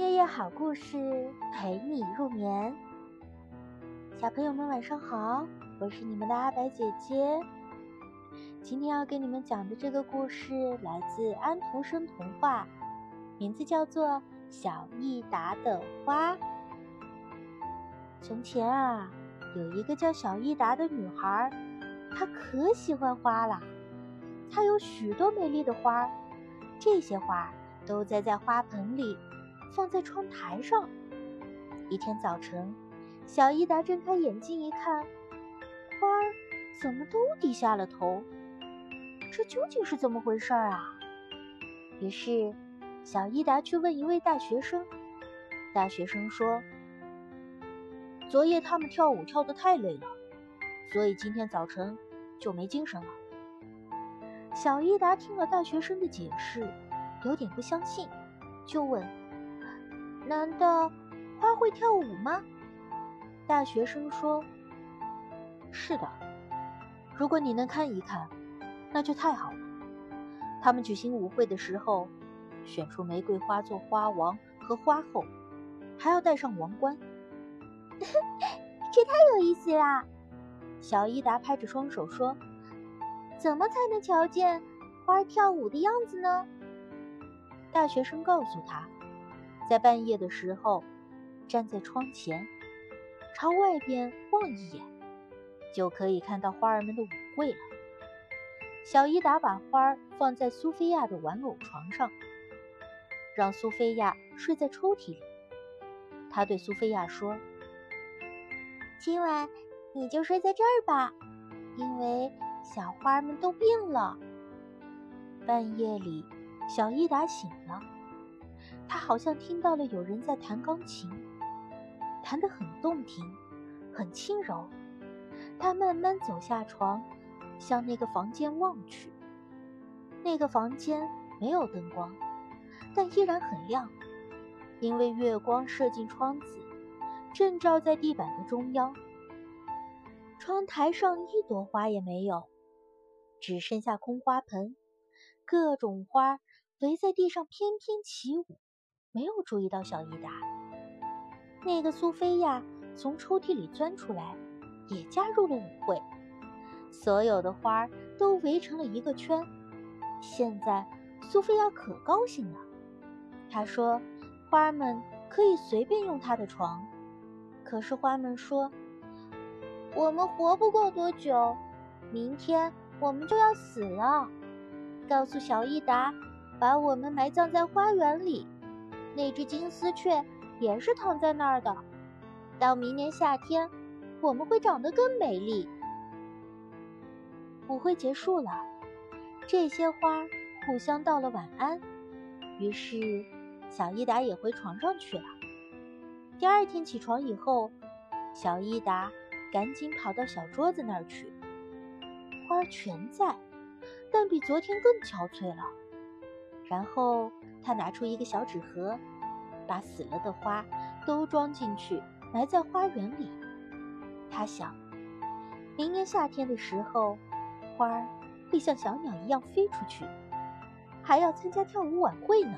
夜夜好故事陪你入眠，小朋友们晚上好，我是你们的阿白姐姐。今天要给你们讲的这个故事来自安徒生童话，名字叫做《小益达的花》。从前啊，有一个叫小益达的女孩，她可喜欢花了。她有许多美丽的花，这些花都栽在花盆里。放在窗台上。一天早晨，小伊达睁开眼睛一看，花儿怎么都低下了头？这究竟是怎么回事啊？于是，小伊达去问一位大学生。大学生说：“昨夜他们跳舞跳得太累了，所以今天早晨就没精神了。”小伊达听了大学生的解释，有点不相信，就问。难道花会跳舞吗？大学生说：“是的，如果你能看一看，那就太好了。他们举行舞会的时候，选出玫瑰花做花王和花后，还要戴上王冠。这太有意思啦！”小伊达拍着双手说：“怎么才能瞧见花跳舞的样子呢？”大学生告诉他。在半夜的时候，站在窗前，朝外边望一眼，就可以看到花儿们的舞会了。小伊达把花儿放在苏菲亚的玩偶床上，让苏菲亚睡在抽屉里。他对苏菲亚说：“今晚你就睡在这儿吧，因为小花们都病了。”半夜里，小伊达醒了。他好像听到了有人在弹钢琴，弹得很动听，很轻柔。他慢慢走下床，向那个房间望去。那个房间没有灯光，但依然很亮，因为月光射进窗子，正照在地板的中央。窗台上一朵花也没有，只剩下空花盆，各种花围在地上翩翩起舞。没有注意到小伊达，那个苏菲亚从抽屉里钻出来，也加入了舞会。所有的花儿都围成了一个圈。现在苏菲亚可高兴了，她说：“花儿们可以随便用她的床。”可是花们说：“我们活不过多久，明天我们就要死了。告诉小伊达，把我们埋葬在花园里。”那只金丝雀也是躺在那儿的。到明年夏天，我们会长得更美丽。舞会结束了，这些花互相道了晚安。于是，小伊达也回床上去了。第二天起床以后，小伊达赶紧跑到小桌子那儿去。花全在，但比昨天更憔悴了。然后。他拿出一个小纸盒，把死了的花都装进去，埋在花园里。他想，明年夏天的时候，花儿会像小鸟一样飞出去，还要参加跳舞晚会呢。